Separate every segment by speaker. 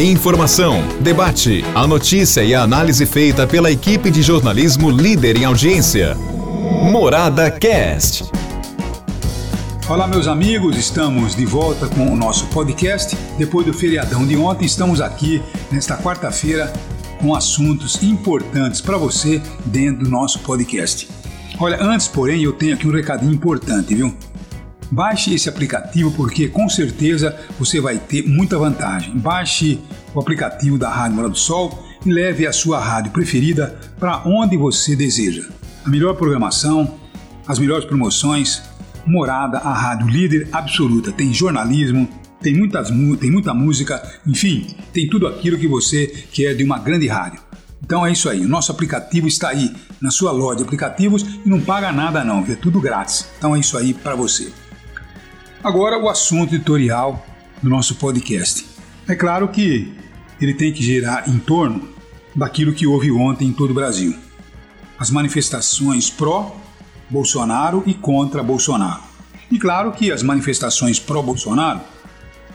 Speaker 1: Informação, debate, a notícia e a análise feita pela equipe de jornalismo líder em audiência. Morada Cast.
Speaker 2: Olá, meus amigos, estamos de volta com o nosso podcast. Depois do feriadão de ontem, estamos aqui nesta quarta-feira com assuntos importantes para você dentro do nosso podcast. Olha, antes, porém, eu tenho aqui um recadinho importante, viu? Baixe esse aplicativo porque com certeza você vai ter muita vantagem. Baixe o aplicativo da Rádio Morada do Sol e leve a sua rádio preferida para onde você deseja. A melhor programação, as melhores promoções, Morada, a rádio líder absoluta. Tem jornalismo, tem, muitas, tem muita música, enfim, tem tudo aquilo que você quer de uma grande rádio. Então é isso aí, o nosso aplicativo está aí na sua loja de aplicativos e não paga nada não, é tudo grátis. Então é isso aí para você. Agora o assunto editorial do nosso podcast. É claro que ele tem que girar em torno daquilo que houve ontem em todo o Brasil. As manifestações pró-Bolsonaro e contra Bolsonaro. E claro que as manifestações pró-Bolsonaro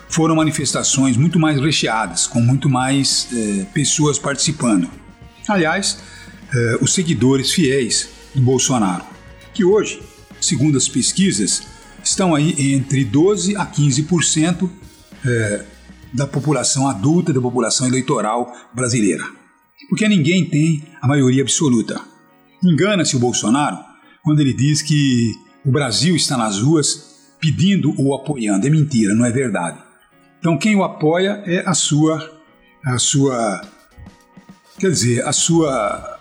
Speaker 2: foram manifestações muito mais recheadas, com muito mais eh, pessoas participando. Aliás, eh, os seguidores fiéis do Bolsonaro, que hoje, segundo as pesquisas, estão aí entre 12 a 15% é, da população adulta, da população eleitoral brasileira. Porque ninguém tem a maioria absoluta. Engana-se o Bolsonaro quando ele diz que o Brasil está nas ruas pedindo ou apoiando. É mentira, não é verdade. Então quem o apoia é a sua, a sua, quer dizer, a sua,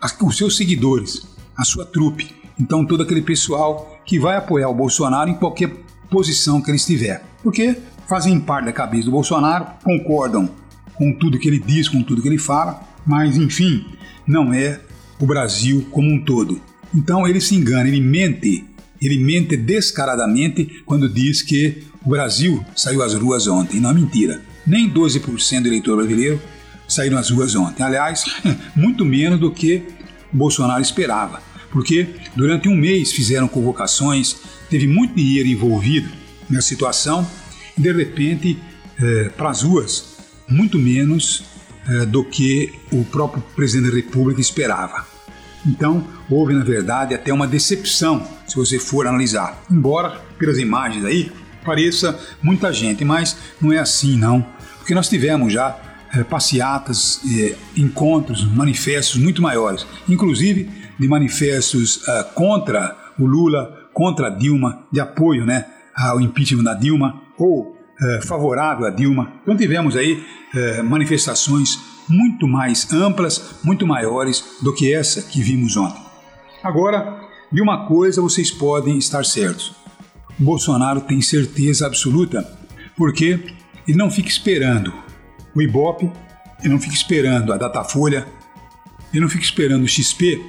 Speaker 2: a, os seus seguidores, a sua trupe. Então todo aquele pessoal que vai apoiar o Bolsonaro em qualquer posição que ele estiver. Porque fazem parte da cabeça do Bolsonaro, concordam com tudo que ele diz, com tudo que ele fala, mas enfim, não é o Brasil como um todo. Então ele se engana, ele mente, ele mente descaradamente quando diz que o Brasil saiu às ruas ontem. Não é mentira. Nem 12% do eleitor brasileiro saíram às ruas ontem. Aliás, muito menos do que Bolsonaro esperava porque durante um mês fizeram convocações, teve muito dinheiro envolvido nessa situação e de repente é, para as ruas muito menos é, do que o próprio presidente da República esperava. Então houve na verdade até uma decepção se você for analisar, embora pelas imagens aí pareça muita gente, mas não é assim não, porque nós tivemos já é, passeatas, é, encontros, manifestos muito maiores, inclusive de manifestos uh, contra o Lula, contra a Dilma, de apoio né, ao impeachment da Dilma, ou uh, favorável a Dilma. Então tivemos aí manifestações muito mais amplas, muito maiores do que essa que vimos ontem. Agora, de uma coisa vocês podem estar certos: Bolsonaro tem certeza absoluta, porque ele não fica esperando o Ibope, ele não fica esperando a Datafolha, ele não fica esperando o XP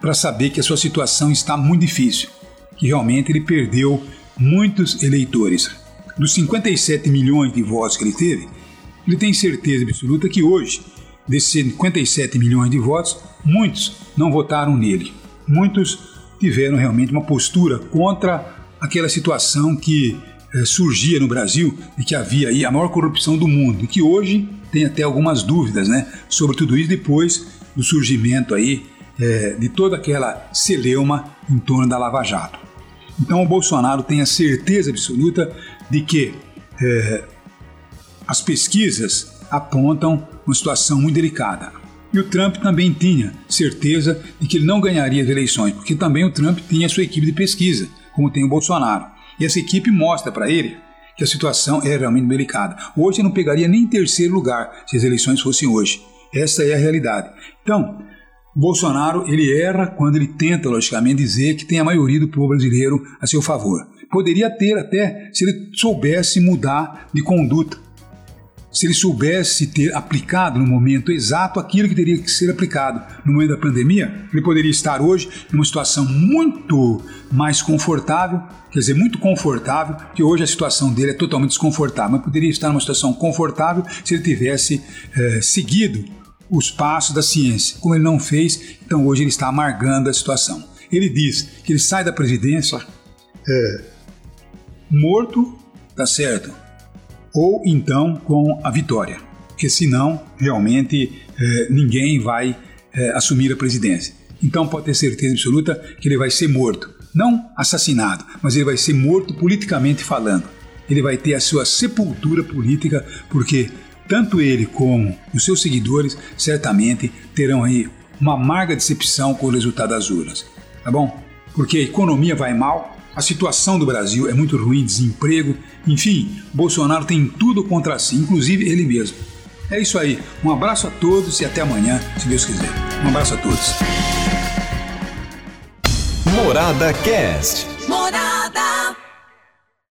Speaker 2: para saber que a sua situação está muito difícil, que realmente ele perdeu muitos eleitores. Dos 57 milhões de votos que ele teve, ele tem certeza absoluta que hoje, desses 57 milhões de votos, muitos não votaram nele. Muitos tiveram realmente uma postura contra aquela situação que eh, surgia no Brasil de que havia aí a maior corrupção do mundo e que hoje tem até algumas dúvidas, né, sobre tudo isso depois do surgimento aí é, de toda aquela celeuma em torno da Lava Jato. Então o Bolsonaro tem a certeza absoluta de que é, as pesquisas apontam uma situação muito delicada. E o Trump também tinha certeza de que ele não ganharia as eleições, porque também o Trump tinha sua equipe de pesquisa, como tem o Bolsonaro. E essa equipe mostra para ele que a situação é realmente delicada. Hoje ele não pegaria nem terceiro lugar se as eleições fossem hoje. Essa é a realidade. Então, Bolsonaro ele erra quando ele tenta, logicamente, dizer que tem a maioria do povo brasileiro a seu favor. Poderia ter até se ele soubesse mudar de conduta, se ele soubesse ter aplicado no momento exato aquilo que teria que ser aplicado no momento da pandemia, ele poderia estar hoje numa situação muito mais confortável, quer dizer, muito confortável, que hoje a situação dele é totalmente desconfortável, mas poderia estar numa situação confortável se ele tivesse é, seguido os passos da ciência. Como ele não fez, então hoje ele está amargando a situação. Ele diz que ele sai da presidência é, morto, tá certo? Ou então com a vitória. porque senão realmente eh, ninguém vai eh, assumir a presidência. Então pode ter certeza absoluta que ele vai ser morto. Não assassinado, mas ele vai ser morto politicamente falando. Ele vai ter a sua sepultura política, porque tanto ele como os seus seguidores certamente terão aí uma amarga decepção com o resultado das urnas. Tá bom? Porque a economia vai mal, a situação do Brasil é muito ruim, desemprego, enfim, Bolsonaro tem tudo contra si, inclusive ele mesmo. É isso aí. Um abraço a todos e até amanhã, se Deus quiser. Um abraço a todos.
Speaker 1: Morada Cast. Morada.